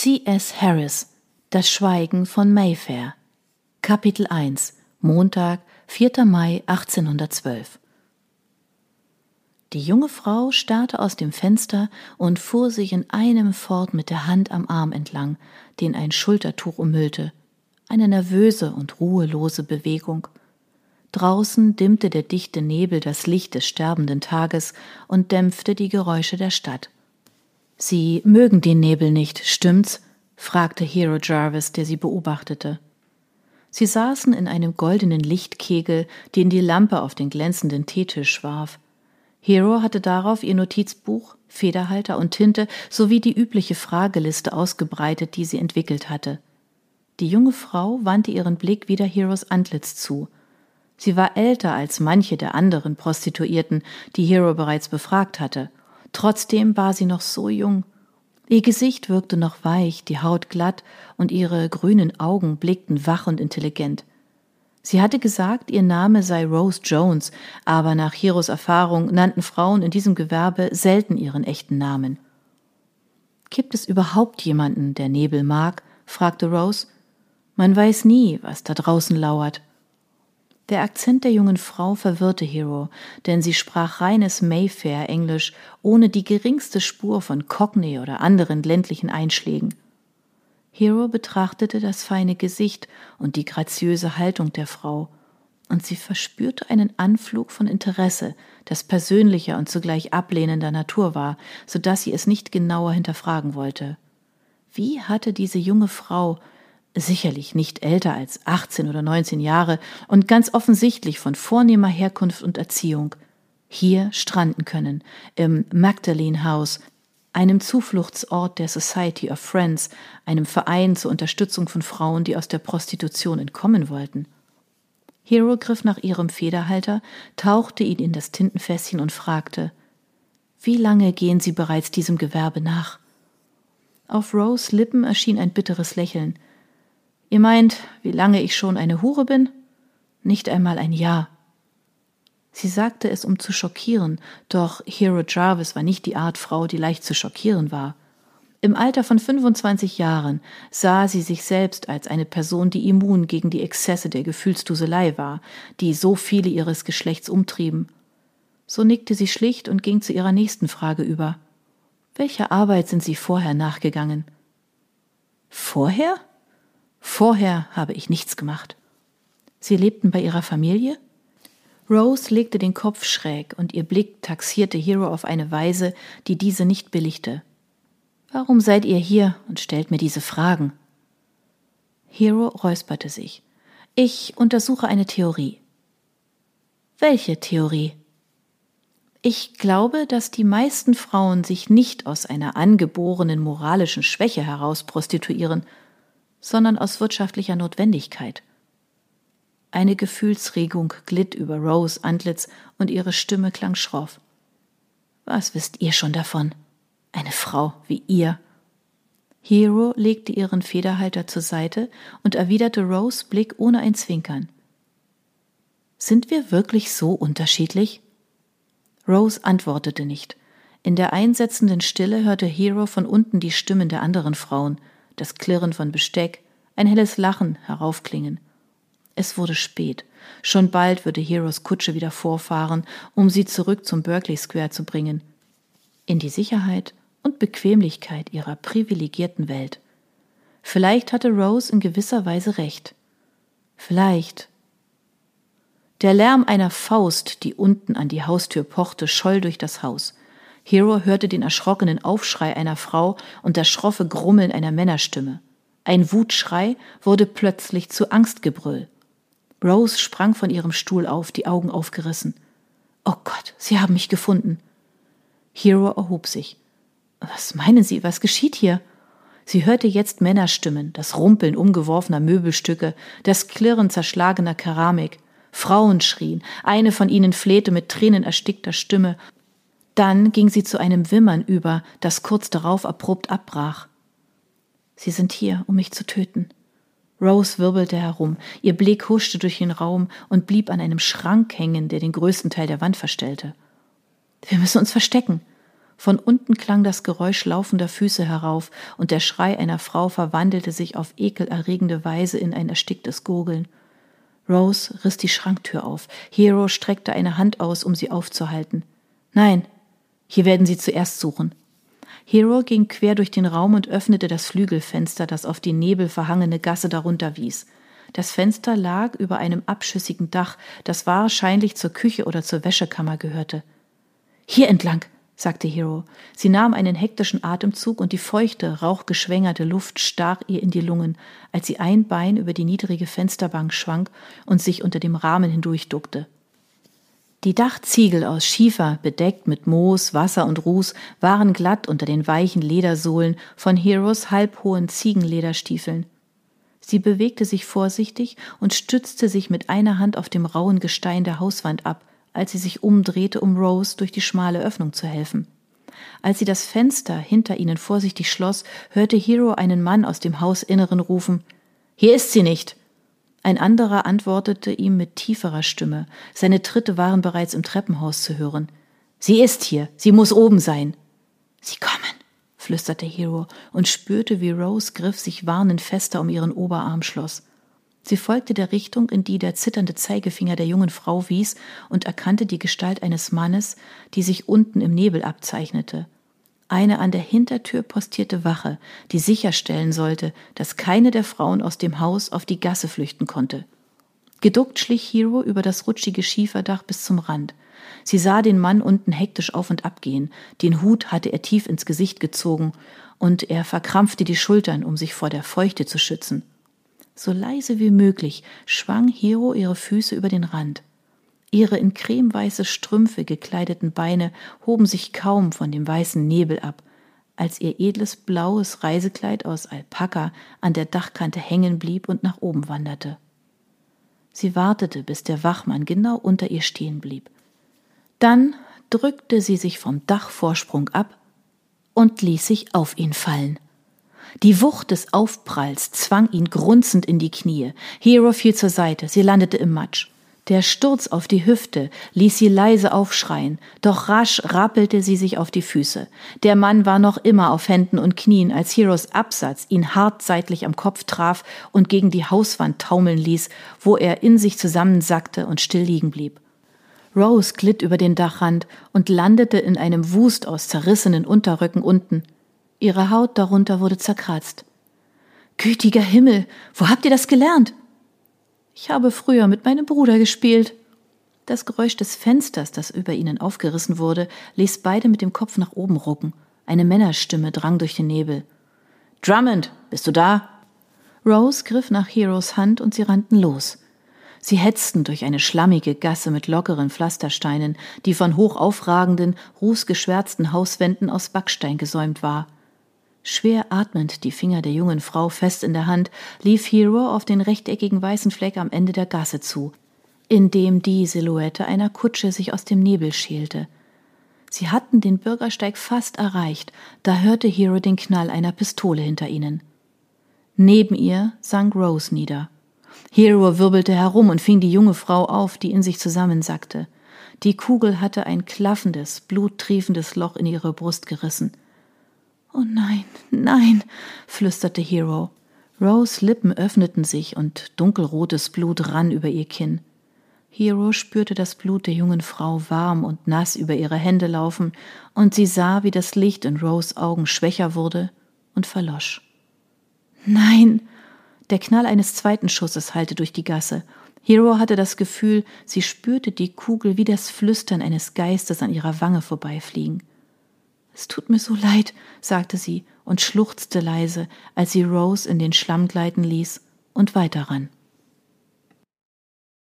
C.S. Harris Das Schweigen von Mayfair Kapitel 1 Montag, 4. Mai 1812 Die junge Frau starrte aus dem Fenster und fuhr sich in einem fort mit der Hand am Arm entlang, den ein Schultertuch umhüllte. Eine nervöse und ruhelose Bewegung. Draußen dimmte der dichte Nebel das Licht des sterbenden Tages und dämpfte die Geräusche der Stadt. Sie mögen den Nebel nicht, stimmt's? fragte Hero Jarvis, der sie beobachtete. Sie saßen in einem goldenen Lichtkegel, den die Lampe auf den glänzenden Teetisch warf. Hero hatte darauf ihr Notizbuch, Federhalter und Tinte sowie die übliche Frageliste ausgebreitet, die sie entwickelt hatte. Die junge Frau wandte ihren Blick wieder Heros Antlitz zu. Sie war älter als manche der anderen Prostituierten, die Hero bereits befragt hatte. Trotzdem war sie noch so jung. Ihr Gesicht wirkte noch weich, die Haut glatt und ihre grünen Augen blickten wach und intelligent. Sie hatte gesagt, ihr Name sei Rose Jones, aber nach Hiros Erfahrung nannten Frauen in diesem Gewerbe selten ihren echten Namen. Gibt es überhaupt jemanden, der Nebel mag? fragte Rose. Man weiß nie, was da draußen lauert. Der Akzent der jungen Frau verwirrte Hero, denn sie sprach reines Mayfair-Englisch ohne die geringste Spur von Cockney oder anderen ländlichen Einschlägen. Hero betrachtete das feine Gesicht und die graziöse Haltung der Frau, und sie verspürte einen Anflug von Interesse, das persönlicher und zugleich ablehnender Natur war, so dass sie es nicht genauer hinterfragen wollte. Wie hatte diese junge Frau sicherlich nicht älter als 18 oder 19 Jahre und ganz offensichtlich von vornehmer Herkunft und Erziehung, hier stranden können, im Magdalene House, einem Zufluchtsort der Society of Friends, einem Verein zur Unterstützung von Frauen, die aus der Prostitution entkommen wollten. Hero griff nach ihrem Federhalter, tauchte ihn in das Tintenfässchen und fragte Wie lange gehen Sie bereits diesem Gewerbe nach? Auf Rose Lippen erschien ein bitteres Lächeln. Ihr meint, wie lange ich schon eine Hure bin? Nicht einmal ein Jahr. Sie sagte es, um zu schockieren, doch Hero Jarvis war nicht die Art Frau, die leicht zu schockieren war. Im Alter von 25 Jahren sah sie sich selbst als eine Person, die immun gegen die Exzesse der Gefühlsduselei war, die so viele ihres Geschlechts umtrieben. So nickte sie schlicht und ging zu ihrer nächsten Frage über. Welcher Arbeit sind Sie vorher nachgegangen? Vorher? Vorher habe ich nichts gemacht. Sie lebten bei ihrer Familie? Rose legte den Kopf schräg und ihr Blick taxierte Hero auf eine Weise, die diese nicht billigte. Warum seid ihr hier und stellt mir diese Fragen? Hero räusperte sich. Ich untersuche eine Theorie. Welche Theorie? Ich glaube, dass die meisten Frauen sich nicht aus einer angeborenen moralischen Schwäche heraus prostituieren, sondern aus wirtschaftlicher Notwendigkeit. Eine Gefühlsregung glitt über Rose Antlitz und ihre Stimme klang schroff. Was wisst ihr schon davon? Eine Frau wie ihr. Hero legte ihren Federhalter zur Seite und erwiderte Rose Blick ohne ein Zwinkern. Sind wir wirklich so unterschiedlich? Rose antwortete nicht. In der einsetzenden Stille hörte Hero von unten die Stimmen der anderen Frauen, das Klirren von Besteck, ein helles Lachen heraufklingen. Es wurde spät. Schon bald würde Heroes Kutsche wieder vorfahren, um sie zurück zum Berkeley Square zu bringen. In die Sicherheit und Bequemlichkeit ihrer privilegierten Welt. Vielleicht hatte Rose in gewisser Weise recht. Vielleicht. Der Lärm einer Faust, die unten an die Haustür pochte, scholl durch das Haus. Hero hörte den erschrockenen Aufschrei einer Frau und das schroffe Grummeln einer Männerstimme. Ein Wutschrei wurde plötzlich zu Angstgebrüll. Rose sprang von ihrem Stuhl auf, die Augen aufgerissen. Oh Gott, Sie haben mich gefunden. Hero erhob sich. Was meinen Sie, was geschieht hier? Sie hörte jetzt Männerstimmen, das Rumpeln umgeworfener Möbelstücke, das Klirren zerschlagener Keramik. Frauen schrien, eine von ihnen flehte mit tränenerstickter Stimme dann ging sie zu einem Wimmern über, das kurz darauf abrupt abbrach. Sie sind hier, um mich zu töten. Rose wirbelte herum, ihr Blick huschte durch den Raum und blieb an einem Schrank hängen, der den größten Teil der Wand verstellte. Wir müssen uns verstecken. Von unten klang das Geräusch laufender Füße herauf, und der Schrei einer Frau verwandelte sich auf ekelerregende Weise in ein ersticktes Gurgeln. Rose riss die Schranktür auf. Hero streckte eine Hand aus, um sie aufzuhalten. Nein, hier werden Sie zuerst suchen. Hero ging quer durch den Raum und öffnete das Flügelfenster, das auf die nebelverhangene Gasse darunter wies. Das Fenster lag über einem abschüssigen Dach, das wahrscheinlich zur Küche oder zur Wäschekammer gehörte. Hier entlang, sagte Hero. Sie nahm einen hektischen Atemzug und die feuchte, rauchgeschwängerte Luft stach ihr in die Lungen, als sie ein Bein über die niedrige Fensterbank schwang und sich unter dem Rahmen hindurchduckte. Die Dachziegel aus Schiefer, bedeckt mit Moos, Wasser und Ruß, waren glatt unter den weichen Ledersohlen von Heroes halbhohen Ziegenlederstiefeln. Sie bewegte sich vorsichtig und stützte sich mit einer Hand auf dem rauen Gestein der Hauswand ab, als sie sich umdrehte, um Rose durch die schmale Öffnung zu helfen. Als sie das Fenster hinter ihnen vorsichtig schloss, hörte Hero einen Mann aus dem Hausinneren rufen Hier ist sie nicht. Ein anderer antwortete ihm mit tieferer Stimme. Seine Tritte waren bereits im Treppenhaus zu hören. Sie ist hier, sie muss oben sein. Sie kommen, flüsterte Hero und spürte, wie Rose Griff sich warnend fester um ihren Oberarm schloss. Sie folgte der Richtung, in die der zitternde Zeigefinger der jungen Frau wies, und erkannte die Gestalt eines Mannes, die sich unten im Nebel abzeichnete. Eine an der Hintertür postierte Wache, die sicherstellen sollte, dass keine der Frauen aus dem Haus auf die Gasse flüchten konnte. Geduckt schlich Hero über das rutschige Schieferdach bis zum Rand. Sie sah den Mann unten hektisch auf und ab gehen. Den Hut hatte er tief ins Gesicht gezogen, und er verkrampfte die Schultern, um sich vor der Feuchte zu schützen. So leise wie möglich schwang Hero ihre Füße über den Rand. Ihre in cremeweiße Strümpfe gekleideten Beine hoben sich kaum von dem weißen Nebel ab, als ihr edles blaues Reisekleid aus Alpaka an der Dachkante hängen blieb und nach oben wanderte. Sie wartete, bis der Wachmann genau unter ihr stehen blieb. Dann drückte sie sich vom Dachvorsprung ab und ließ sich auf ihn fallen. Die Wucht des Aufpralls zwang ihn grunzend in die Knie. Hero fiel zur Seite, sie landete im Matsch. Der Sturz auf die Hüfte ließ sie leise aufschreien, doch rasch rappelte sie sich auf die Füße. Der Mann war noch immer auf Händen und Knien, als Heroes Absatz ihn hart seitlich am Kopf traf und gegen die Hauswand taumeln ließ, wo er in sich zusammensackte und still liegen blieb. Rose glitt über den Dachrand und landete in einem Wust aus zerrissenen Unterröcken unten. Ihre Haut darunter wurde zerkratzt. Gütiger Himmel, wo habt ihr das gelernt? Ich habe früher mit meinem Bruder gespielt. Das Geräusch des Fensters, das über ihnen aufgerissen wurde, ließ beide mit dem Kopf nach oben rucken. Eine Männerstimme drang durch den Nebel. Drummond, bist du da? Rose griff nach Heroes Hand und sie rannten los. Sie hetzten durch eine schlammige Gasse mit lockeren Pflastersteinen, die von hoch aufragenden, rußgeschwärzten Hauswänden aus Backstein gesäumt war. Schwer atmend, die Finger der jungen Frau fest in der Hand, lief Hero auf den rechteckigen weißen Fleck am Ende der Gasse zu, in dem die Silhouette einer Kutsche sich aus dem Nebel schälte. Sie hatten den Bürgersteig fast erreicht, da hörte Hero den Knall einer Pistole hinter ihnen. Neben ihr sank Rose nieder. Hero wirbelte herum und fing die junge Frau auf, die in sich zusammensackte. Die Kugel hatte ein klaffendes, bluttriefendes Loch in ihre Brust gerissen. Oh nein, nein, flüsterte Hero. Rose Lippen öffneten sich und dunkelrotes Blut rann über ihr Kinn. Hero spürte das Blut der jungen Frau warm und nass über ihre Hände laufen, und sie sah, wie das Licht in Rose Augen schwächer wurde und verlosch. Nein! Der Knall eines zweiten Schusses hallte durch die Gasse. Hero hatte das Gefühl, sie spürte die Kugel wie das Flüstern eines Geistes an ihrer Wange vorbeifliegen. Es tut mir so leid, sagte sie und schluchzte leise, als sie Rose in den Schlamm gleiten ließ und weiterrann.